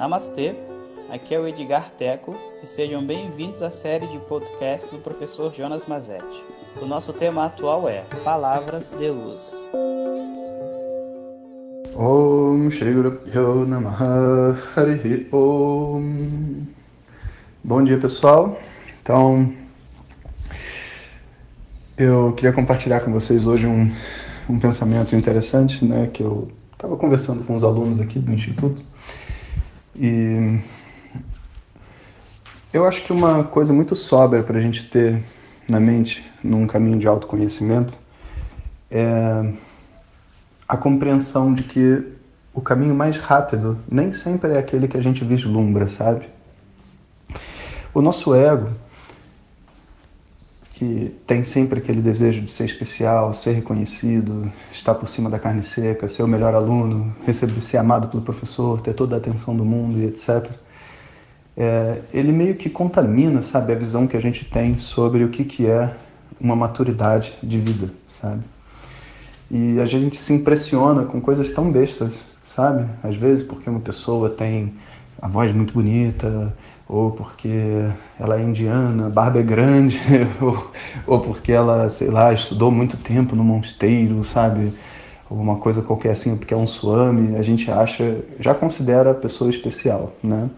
Namastê, aqui é o Edgar Teco e sejam bem-vindos à série de podcast do professor Jonas Mazetti. O nosso tema atual é Palavras de Luz. Om Shri Guru Om Bom dia pessoal, então eu queria compartilhar com vocês hoje um, um pensamento interessante, né, que eu estava conversando com os alunos aqui do Instituto e eu acho que uma coisa muito sóbria para a gente ter na mente num caminho de autoconhecimento é a compreensão de que o caminho mais rápido nem sempre é aquele que a gente vislumbra, sabe? O nosso ego, que tem sempre aquele desejo de ser especial, ser reconhecido, estar por cima da carne seca, ser o melhor aluno, receber, ser amado pelo professor, ter toda a atenção do mundo e etc. É, ele meio que contamina, sabe, a visão que a gente tem sobre o que, que é uma maturidade de vida, sabe? E a gente se impressiona com coisas tão bestas, sabe? Às vezes porque uma pessoa tem a voz muito bonita, ou porque ela é indiana, barba é grande, ou, ou porque ela, sei lá, estudou muito tempo no mosteiro, sabe? Alguma coisa qualquer assim, porque é um suame, a gente acha, já considera a pessoa especial, né?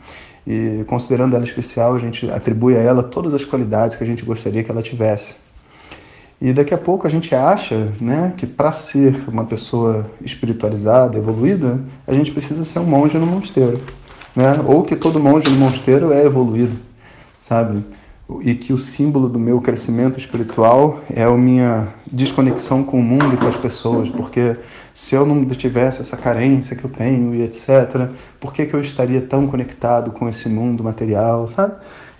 E considerando ela especial, a gente atribui a ela todas as qualidades que a gente gostaria que ela tivesse. E daqui a pouco a gente acha né, que para ser uma pessoa espiritualizada, evoluída, a gente precisa ser um monge no mosteiro. Né? Ou que todo monge no mosteiro é evoluído, sabe? E que o símbolo do meu crescimento espiritual é a minha desconexão com o mundo e com as pessoas, porque se eu não tivesse essa carência que eu tenho e etc., por que, que eu estaria tão conectado com esse mundo material, sabe?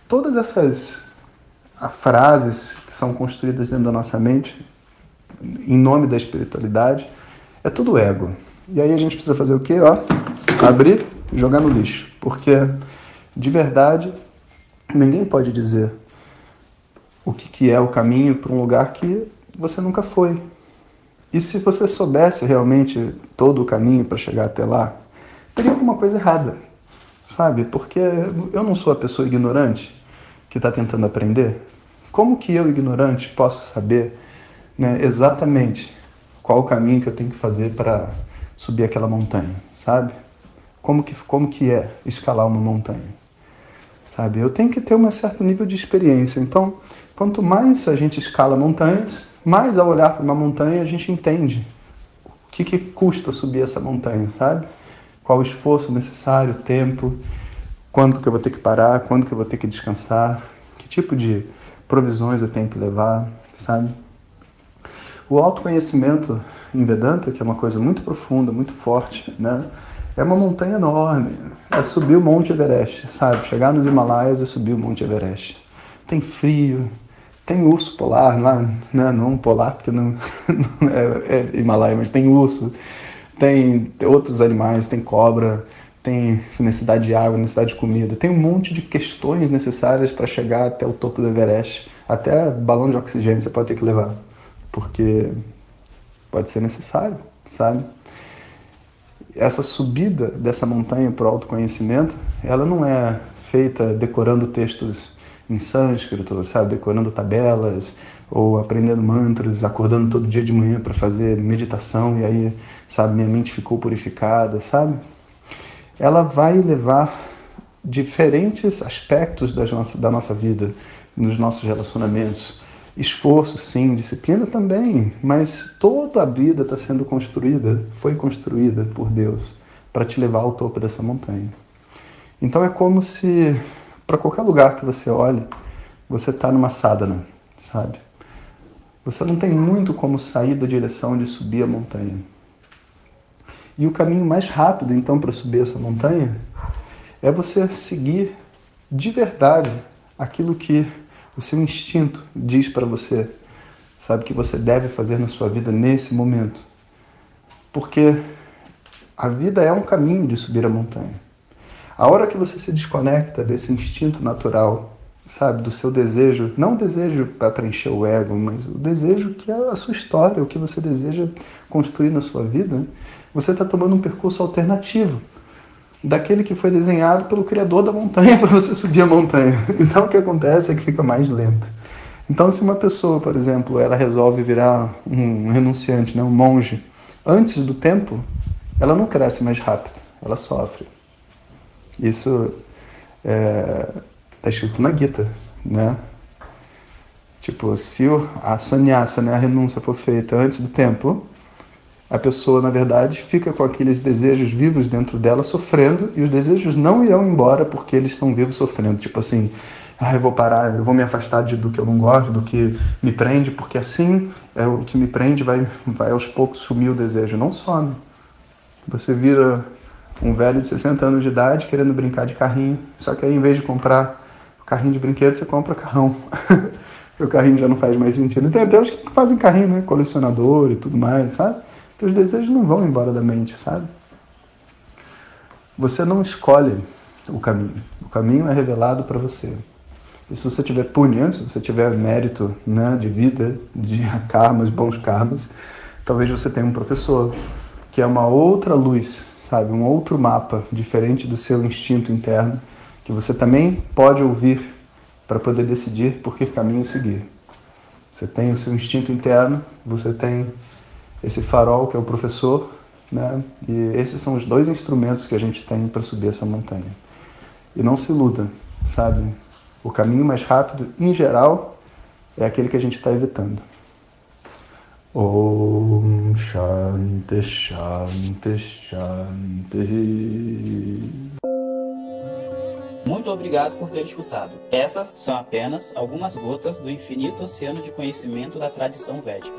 Todas essas frases que são construídas dentro da nossa mente, em nome da espiritualidade, é tudo ego. E aí a gente precisa fazer o quê? Ó, abrir jogar no lixo. Porque, de verdade, ninguém pode dizer o que, que é o caminho para um lugar que você nunca foi. E se você soubesse realmente todo o caminho para chegar até lá, teria alguma coisa errada, sabe? Porque eu não sou a pessoa ignorante que está tentando aprender. Como que eu, ignorante, posso saber né, exatamente qual o caminho que eu tenho que fazer para subir aquela montanha, sabe? Como que, como que é escalar uma montanha, sabe? Eu tenho que ter um certo nível de experiência. Então, quanto mais a gente escala montanhas, mais ao olhar para uma montanha a gente entende o que, que custa subir essa montanha, sabe? Qual o esforço necessário, o tempo, quando que eu vou ter que parar, quando que eu vou ter que descansar, que tipo de provisões eu tenho que levar, sabe? O autoconhecimento em Vedanta, que é uma coisa muito profunda, muito forte, né? É uma montanha enorme. É subir o Monte Everest, sabe? Chegar nos Himalaias e subir o Monte Everest. Tem frio, tem urso polar lá, né? não polar, porque não, não é, é Himalaia, mas tem urso, tem outros animais, tem cobra, tem necessidade de água, necessidade de comida, tem um monte de questões necessárias para chegar até o topo do Everest. Até balão de oxigênio você pode ter que levar, porque pode ser necessário, sabe? Essa subida dessa montanha para o autoconhecimento, ela não é feita decorando textos em sânscrito, sabe, decorando tabelas ou aprendendo mantras, acordando todo dia de manhã para fazer meditação e aí, sabe, minha mente ficou purificada, sabe? ela vai levar diferentes aspectos da nossa, da nossa vida, nos nossos relacionamentos. Esforço, sim, disciplina também, mas toda a vida está sendo construída, foi construída por Deus para te levar ao topo dessa montanha. Então é como se, para qualquer lugar que você olhe, você está numa sadhana, sabe? Você não tem muito como sair da direção de subir a montanha. E o caminho mais rápido, então, para subir essa montanha é você seguir de verdade aquilo que o seu instinto diz para você, sabe, que você deve fazer na sua vida nesse momento. Porque a vida é um caminho de subir a montanha. A hora que você se desconecta desse instinto natural, sabe, do seu desejo, não o desejo para preencher o ego, mas o desejo que é a sua história, o que você deseja construir na sua vida, você está tomando um percurso alternativo. Daquele que foi desenhado pelo criador da montanha para você subir a montanha. Então o que acontece é que fica mais lento. Então se uma pessoa, por exemplo, ela resolve virar um renunciante, né, um monge, antes do tempo, ela não cresce mais rápido, ela sofre. Isso está é, tá escrito na Gita, né? Tipo, se a sannyasa, né, a renúncia for feita antes do tempo, a pessoa, na verdade, fica com aqueles desejos vivos dentro dela sofrendo e os desejos não irão embora porque eles estão vivos sofrendo. Tipo assim, ah, eu vou parar, eu vou me afastar de, do que eu não gosto, do que me prende, porque assim é o que me prende vai, vai aos poucos sumir o desejo. Não some. Você vira um velho de 60 anos de idade querendo brincar de carrinho, só que aí em vez de comprar carrinho de brinquedo, você compra carrão. o carrinho já não faz mais sentido. Tem até os que fazem carrinho, né? Colecionador e tudo mais, sabe? Os desejos não vão embora da mente, sabe? Você não escolhe o caminho. O caminho é revelado para você. E se você tiver punha, se você tiver mérito né, de vida, de karmas, bons karmas, talvez você tenha um professor que é uma outra luz, sabe? Um outro mapa diferente do seu instinto interno, que você também pode ouvir para poder decidir por que caminho seguir. Você tem o seu instinto interno, você tem esse farol que é o professor, né? E esses são os dois instrumentos que a gente tem para subir essa montanha. E não se iluda, sabe? O caminho mais rápido, em geral, é aquele que a gente está evitando. Om Shanti Shanti Shanti. Muito obrigado por ter escutado. Essas são apenas algumas gotas do infinito oceano de conhecimento da tradição védica.